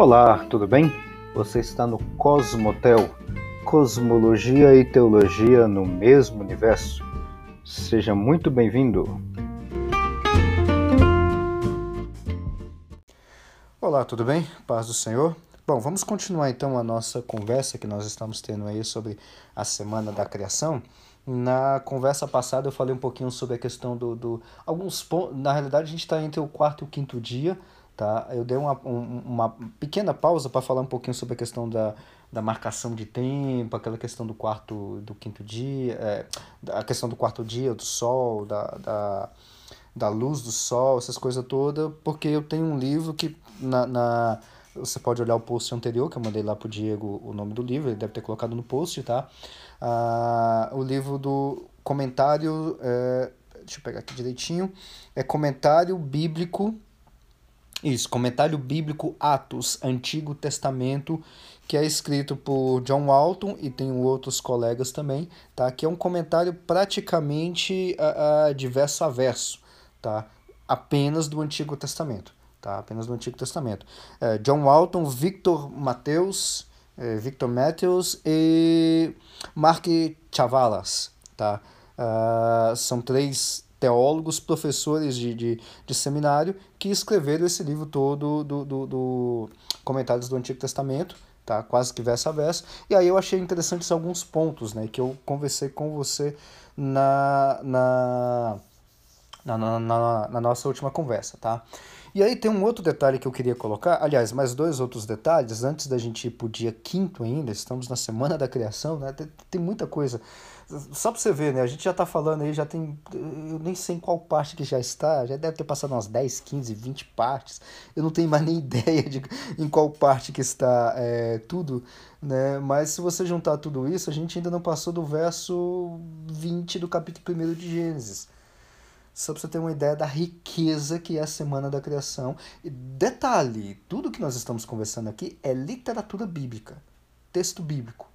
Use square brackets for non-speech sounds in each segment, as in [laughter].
Olá, tudo bem? Você está no Cosmotel, Cosmologia e Teologia no mesmo universo. Seja muito bem-vindo. Olá, tudo bem? Paz do Senhor. Bom, vamos continuar então a nossa conversa que nós estamos tendo aí sobre a Semana da Criação. Na conversa passada eu falei um pouquinho sobre a questão do. do alguns pontos. Na realidade, a gente está entre o quarto e o quinto dia Tá? Eu dei uma, um, uma pequena pausa para falar um pouquinho sobre a questão da, da marcação de tempo, aquela questão do quarto, do quinto dia, é, a questão do quarto dia, do sol, da, da, da luz do sol, essas coisas todas, porque eu tenho um livro que na, na você pode olhar o post anterior, que eu mandei lá pro Diego o nome do livro, ele deve ter colocado no post, tá? Ah, o livro do comentário, é, deixa eu pegar aqui direitinho, é comentário bíblico isso, comentário bíblico Atos, Antigo Testamento, que é escrito por John Walton e tem outros colegas também, tá? Que é um comentário praticamente uh, uh, de verso a verso, tá? Apenas do Antigo Testamento, tá? Apenas do Antigo Testamento. Uh, John Walton, Victor Mateus, eh, Victor Matthews e Mark Chavalas, tá? Uh, são três teólogos, professores de, de, de seminário, que escreveram esse livro todo do, do, do Comentários do Antigo Testamento, tá? quase que verso a verso. E aí eu achei interessantes alguns pontos né, que eu conversei com você na, na, na, na, na, nossa última conversa. Tá? E aí tem um outro detalhe que eu queria colocar, aliás, mais dois outros detalhes, antes da gente ir para o dia quinto ainda, estamos na semana da criação, né? tem, tem muita coisa só pra você ver, né? A gente já tá falando aí, já tem. Eu nem sei em qual parte que já está. Já deve ter passado umas 10, 15, 20 partes. Eu não tenho mais nem [laughs] ideia de em qual parte que está é, tudo, né? Mas se você juntar tudo isso, a gente ainda não passou do verso 20 do capítulo 1 de Gênesis. Só pra você ter uma ideia da riqueza que é a Semana da Criação. E detalhe: tudo que nós estamos conversando aqui é literatura bíblica, texto bíblico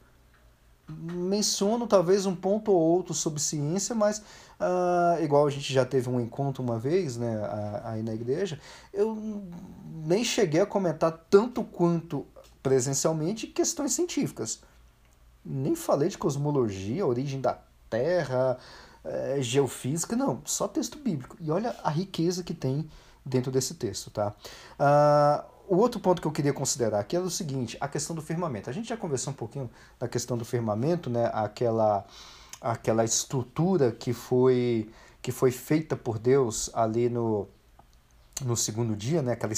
menciono talvez um ponto ou outro sobre ciência, mas uh, igual a gente já teve um encontro uma vez né, aí na igreja, eu nem cheguei a comentar tanto quanto presencialmente questões científicas. Nem falei de cosmologia, origem da Terra, é, geofísica, não, só texto bíblico. E olha a riqueza que tem dentro desse texto, tá? Uh, o outro ponto que eu queria considerar aqui é o seguinte, a questão do firmamento. A gente já conversou um pouquinho da questão do firmamento, né? Aquela, aquela estrutura que foi, que foi feita por Deus ali no, no segundo dia, né? Aquela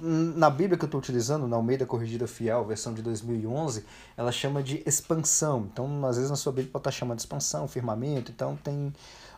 na Bíblia que eu estou utilizando, na Almeida Corrigida Fiel, versão de 2011, ela chama de expansão. Então, às vezes na sua Bíblia pode estar chamando de expansão, firmamento, então tem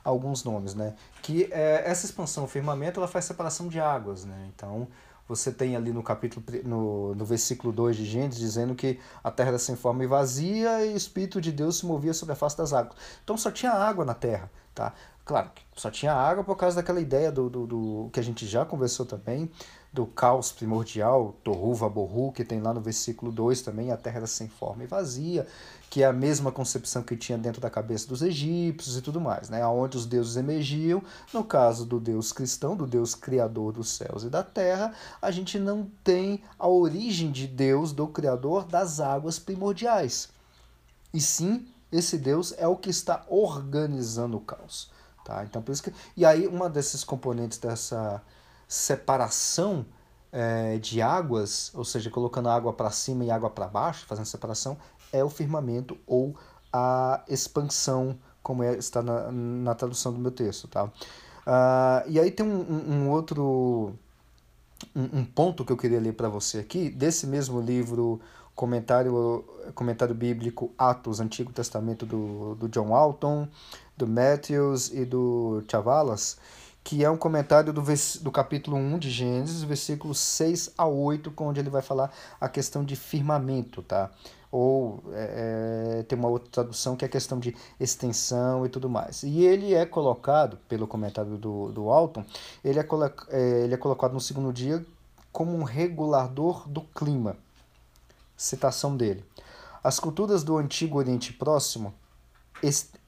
alguns nomes, né? Que é, essa expansão, firmamento, ela faz separação de águas, né? Então, você tem ali no capítulo, no, no versículo 2 de Gênesis, dizendo que a terra era sem forma e vazia e o Espírito de Deus se movia sobre a face das águas. Então só tinha água na terra, tá? Claro, só tinha água por causa daquela ideia do, do, do que a gente já conversou também, do caos primordial, Tohu Vabohu, que tem lá no versículo 2 também, a terra era sem forma e vazia, que é a mesma concepção que tinha dentro da cabeça dos egípcios e tudo mais, né? onde os deuses emergiam. No caso do Deus cristão, do Deus criador dos céus e da terra, a gente não tem a origem de Deus, do criador das águas primordiais. E sim, esse Deus é o que está organizando o caos. Tá? Então, por isso que... E aí, uma desses componentes dessa separação é, de águas, ou seja, colocando água para cima e água para baixo, fazendo separação, é o firmamento ou a expansão, como é, está na, na tradução do meu texto. Tá? Uh, e aí tem um, um, outro um, um, ponto que eu queria ler para você aqui, desse mesmo livro, comentário, comentário bíblico Atos, Antigo Testamento do, do John Walton, do Matthews e do Chavalas, que é um comentário do, do capítulo 1 de Gênesis, versículos 6 a 8, onde ele vai falar a questão de firmamento, tá? Ou é, é, tem uma outra tradução que é a questão de extensão e tudo mais. E ele é colocado, pelo comentário do, do Alton, ele é, é, ele é colocado no segundo dia como um regulador do clima. Citação dele. As culturas do Antigo Oriente Próximo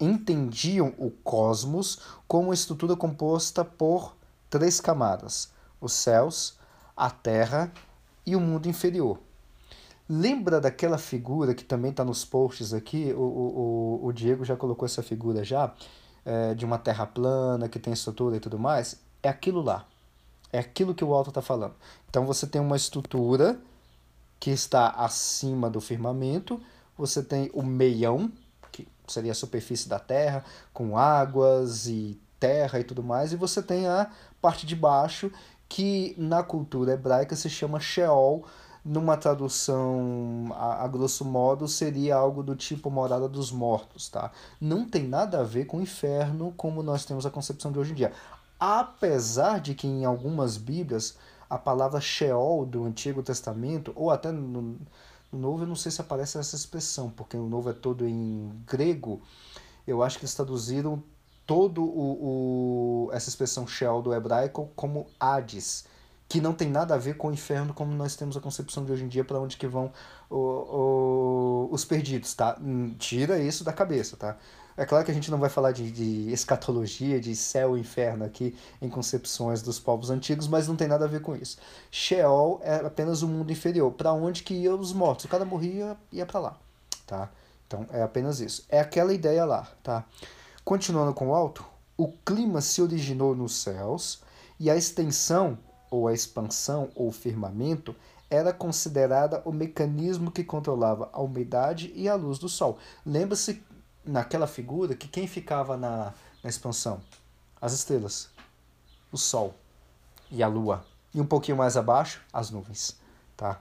entendiam o cosmos como estrutura composta por três camadas: os céus, a terra e o mundo inferior. Lembra daquela figura que também está nos posts aqui? O, o, o Diego já colocou essa figura já, é, de uma terra plana que tem estrutura e tudo mais. É aquilo lá. É aquilo que o alto está falando. Então você tem uma estrutura que está acima do firmamento, você tem o meião, que seria a superfície da terra, com águas e terra e tudo mais, e você tem a parte de baixo, que na cultura hebraica se chama Sheol, numa tradução a, a, grosso modo seria algo do tipo morada dos mortos, tá? Não tem nada a ver com inferno como nós temos a concepção de hoje em dia. Apesar de que em algumas bíblias a palavra Sheol do Antigo Testamento, ou até no, no Novo, eu não sei se aparece essa expressão, porque o Novo é todo em grego, eu acho que eles traduziram todo o, o essa expressão Sheol do hebraico como Hades, que não tem nada a ver com o inferno como nós temos a concepção de hoje em dia para onde que vão o, o, os perdidos, tá? Hum, tira isso da cabeça, tá? É claro que a gente não vai falar de, de escatologia, de céu e inferno aqui em concepções dos povos antigos, mas não tem nada a ver com isso. Sheol é apenas o mundo inferior, para onde que iam os mortos. O cara morria, ia para lá, tá? Então é apenas isso. É aquela ideia lá, tá? Continuando com o alto, o clima se originou nos céus e a extensão ou a expansão ou firmamento era considerada o mecanismo que controlava a umidade e a luz do sol. Lembra-se naquela figura que quem ficava na, na expansão? As estrelas, o sol e a lua. E um pouquinho mais abaixo, as nuvens. Tá?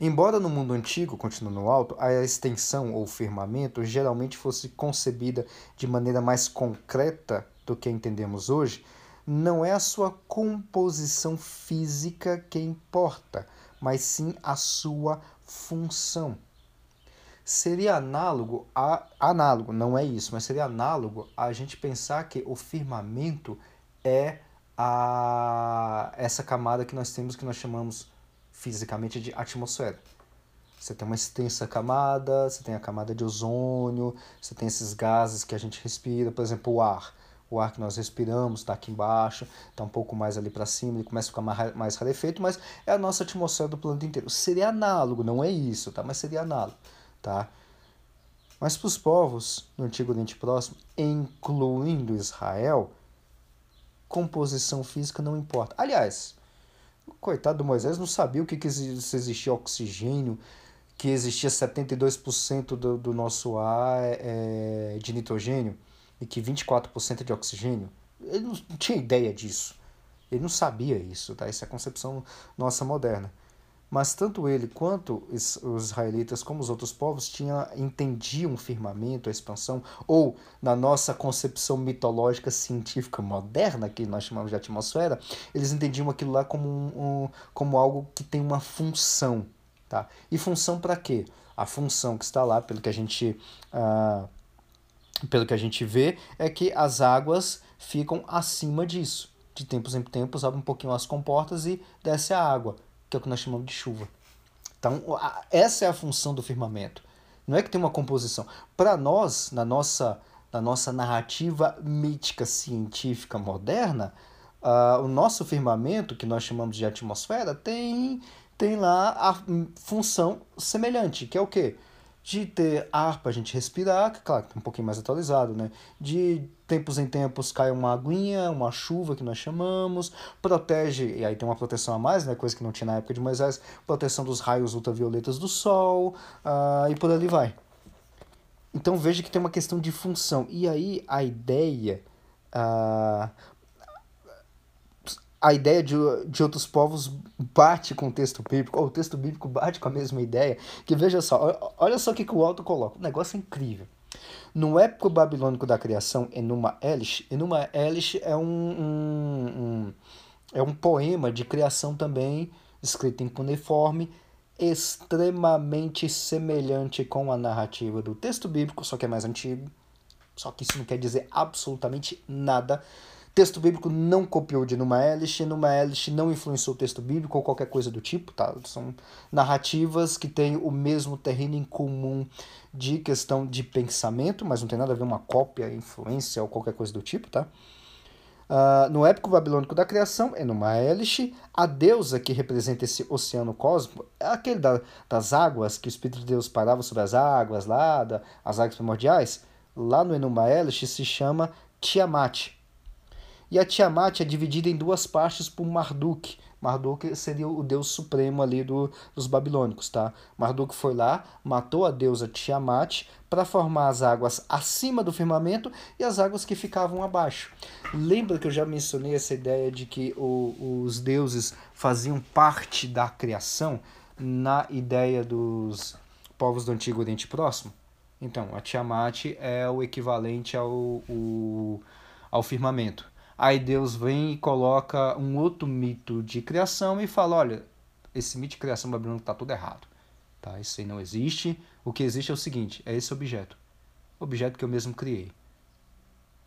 Embora no mundo antigo, continuando no alto, a extensão ou firmamento geralmente fosse concebida de maneira mais concreta do que entendemos hoje, não é a sua composição física que importa, mas sim a sua função. Seria análogo a análogo, não é isso, mas seria análogo a gente pensar que o firmamento é a essa camada que nós temos que nós chamamos fisicamente de atmosfera. Você tem uma extensa camada, você tem a camada de ozônio, você tem esses gases que a gente respira, por exemplo, o ar o ar que nós respiramos está aqui embaixo, está um pouco mais ali para cima, ele começa a ficar mais, rarefeito, mas é a nossa atmosfera do planeta inteiro. Seria análogo, não é isso, tá? mas seria análogo. Tá? Mas para os povos do Antigo Oriente Próximo, incluindo Israel, composição física não importa. Aliás, o coitado do Moisés não sabia o que, que existia oxigênio, que existia 72% do, do nosso ar é, de nitrogênio e que 24% de oxigênio. Ele não tinha ideia disso. Ele não sabia isso, tá? Essa é a concepção nossa moderna. Mas tanto ele quanto os israelitas, como os outros povos, tinha, entendiam o firmamento, a expansão, ou na nossa concepção mitológica científica moderna, que nós chamamos de atmosfera, eles entendiam aquilo lá como, um, um como algo que tem uma função. Tá? E função para quê? A função que está lá, pelo que a gente. Uh, pelo que a gente vê, é que as águas ficam acima disso. De tempos em tempos, abre um pouquinho as comportas e desce a água, que é o que nós chamamos de chuva. Então, essa é a função do firmamento. Não é que tem uma composição. Para nós, na nossa, na nossa narrativa mítica científica moderna, uh, o nosso firmamento, que nós chamamos de atmosfera, tem, tem lá a função semelhante, que é o quê? De ter ar para a gente respirar, que claro, tá um pouquinho mais atualizado, né? De tempos em tempos cai uma aguinha, uma chuva que nós chamamos, protege, e aí tem uma proteção a mais, né? Coisa que não tinha na época de Moisés, proteção dos raios ultravioletas do sol, uh, e por ali vai. Então veja que tem uma questão de função. E aí a ideia. Uh, a ideia de, de outros povos bate com o texto bíblico, ou o texto bíblico bate com a mesma ideia, que veja só, olha só o que, que o auto coloca, um negócio incrível. No épico babilônico da criação, Enuma Elish, Enuma Elish é um, um, um, é um poema de criação também, escrito em cuneiforme, extremamente semelhante com a narrativa do texto bíblico, só que é mais antigo, só que isso não quer dizer absolutamente nada, Texto bíblico não copiou de Numa Elish, Numa Elish não influenciou o texto bíblico ou qualquer coisa do tipo, tá? São narrativas que têm o mesmo terreno em comum de questão de pensamento, mas não tem nada a ver uma cópia, influência ou qualquer coisa do tipo, tá? Uh, no épico babilônico da criação, Enuma Elish, a deusa que representa esse oceano cósmico, é aquele da, das águas, que o Espírito de Deus parava sobre as águas lá, da, as águas primordiais, lá no Enuma Elish se chama Tiamat. E a Tiamat é dividida em duas partes por Marduk. Marduk seria o deus supremo ali do, dos babilônicos, tá? Marduk foi lá, matou a deusa Tiamat para formar as águas acima do firmamento e as águas que ficavam abaixo. Lembra que eu já mencionei essa ideia de que o, os deuses faziam parte da criação na ideia dos povos do Antigo Oriente Próximo? Então, a Tiamat é o equivalente ao, o, ao firmamento. Aí Deus vem e coloca um outro mito de criação e fala: olha, esse mito de criação babilônico está tudo errado. Tá? Isso aí não existe. O que existe é o seguinte: é esse objeto. Objeto que eu mesmo criei.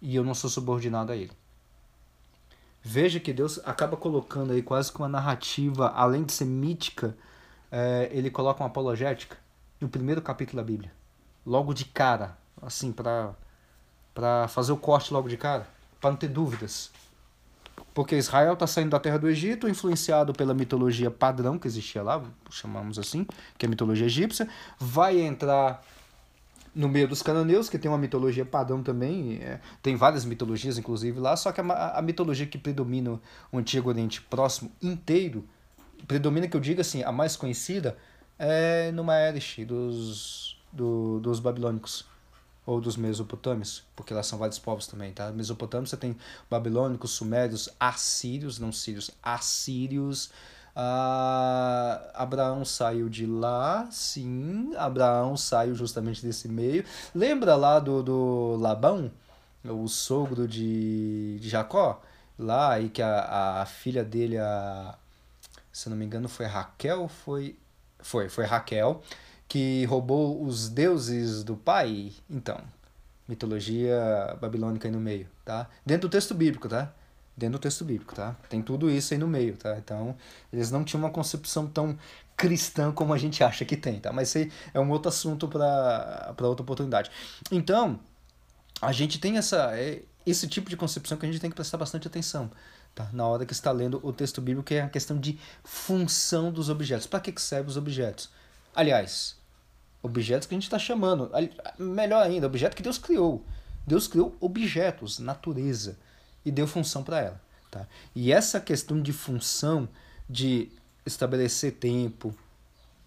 E eu não sou subordinado a ele. Veja que Deus acaba colocando aí quase que uma narrativa, além de ser mítica, é, ele coloca uma apologética no primeiro capítulo da Bíblia. Logo de cara, assim, para fazer o corte logo de cara para não ter dúvidas. Porque Israel está saindo da terra do Egito, influenciado pela mitologia padrão que existia lá, chamamos assim, que é a mitologia egípcia, vai entrar no meio dos cananeus, que tem uma mitologia padrão também, é, tem várias mitologias inclusive lá, só que a, a mitologia que predomina o Antigo Oriente Próximo inteiro, predomina que eu diga assim, a mais conhecida é no Maerish, dos, do, dos babilônicos ou dos mesopotâmios, porque lá são vários povos também, tá? Mesopotâmia você tem babilônicos, sumérios, assírios, não sírios, assírios. Ah, Abraão saiu de lá, sim, Abraão saiu justamente desse meio. Lembra lá do, do Labão, o sogro de, de Jacó? Lá, e que a, a filha dele, a, se não me engano, foi Raquel, foi, foi, foi Raquel, que roubou os deuses do pai. Então, mitologia babilônica aí no meio, tá? Dentro do texto bíblico, tá? Dentro do texto bíblico, tá? Tem tudo isso aí no meio, tá? Então, eles não tinham uma concepção tão cristã como a gente acha que tem, tá? Mas isso aí é um outro assunto para outra oportunidade. Então, a gente tem essa é, esse tipo de concepção que a gente tem que prestar bastante atenção, tá? Na hora que está lendo o texto bíblico, que é a questão de função dos objetos. Para que, que servem os objetos? Aliás, objetos que a gente está chamando, melhor ainda, objeto que Deus criou. Deus criou objetos, natureza, e deu função para ela. Tá? E essa questão de função, de estabelecer tempo,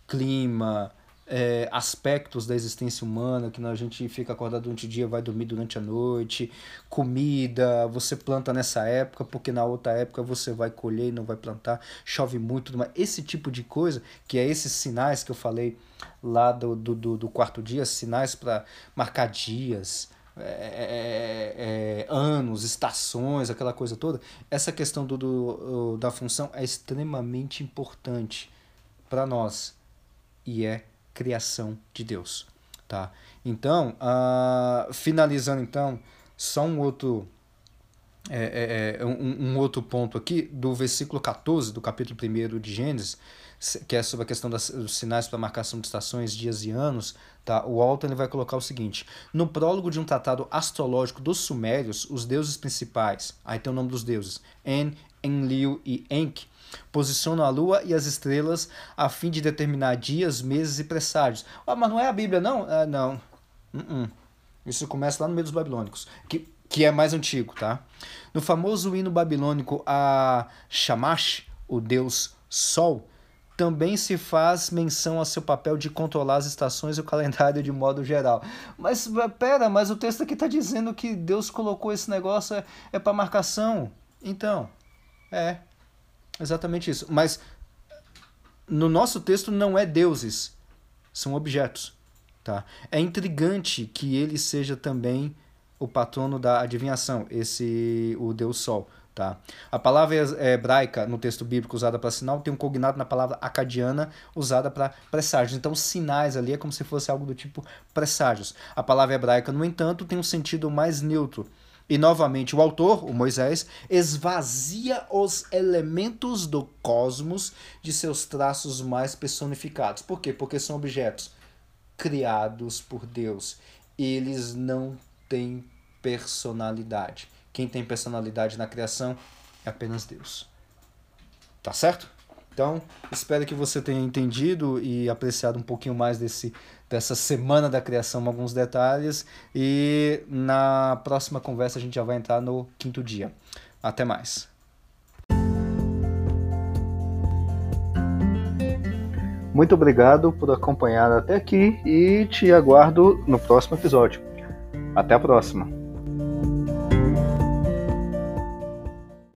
clima, é, aspectos da existência humana, que a gente fica acordado durante o dia, vai dormir durante a noite, comida, você planta nessa época, porque na outra época você vai colher e não vai plantar, chove muito, esse tipo de coisa, que é esses sinais que eu falei lá do, do, do quarto dia, sinais para marcar dias, é, é, é, anos, estações, aquela coisa toda, essa questão do, do, da função é extremamente importante para nós. E é criação de Deus, tá? Então, uh, finalizando então, só um outro é, é, é, um, um, outro ponto aqui do versículo 14 do capítulo 1 de Gênesis, que é sobre a questão das, dos sinais para marcação de estações, dias e anos, tá? o Alton ele vai colocar o seguinte: no prólogo de um tratado astrológico dos Sumérios, os deuses principais, aí tem o nome dos deuses, En, Enlil e Enki, Posiciona a lua e as estrelas a fim de determinar dias, meses e presságios. Ah, mas não é a Bíblia, não? Ah, não. Uh -uh. Isso começa lá no meio dos babilônicos, que, que é mais antigo, tá? No famoso hino babilônico a Shamash, o deus Sol, também se faz menção a seu papel de controlar as estações e o calendário de modo geral. Mas pera, mas o texto aqui está dizendo que Deus colocou esse negócio é, é para marcação. Então, é, Exatamente isso. Mas no nosso texto não é deuses, são objetos. Tá? É intrigante que ele seja também o patrono da adivinhação, esse o Deus Sol. Tá? A palavra hebraica no texto bíblico usada para sinal tem um cognado na palavra acadiana usada para presságios. Então, sinais ali é como se fosse algo do tipo presságios. A palavra hebraica, no entanto, tem um sentido mais neutro e novamente o autor, o Moisés, esvazia os elementos do cosmos de seus traços mais personificados. Por quê? Porque são objetos criados por Deus. Eles não têm personalidade. Quem tem personalidade na criação é apenas Deus. Tá certo? Então, espero que você tenha entendido e apreciado um pouquinho mais desse, dessa semana da criação, alguns detalhes. E na próxima conversa a gente já vai entrar no quinto dia. Até mais. Muito obrigado por acompanhar até aqui e te aguardo no próximo episódio. Até a próxima!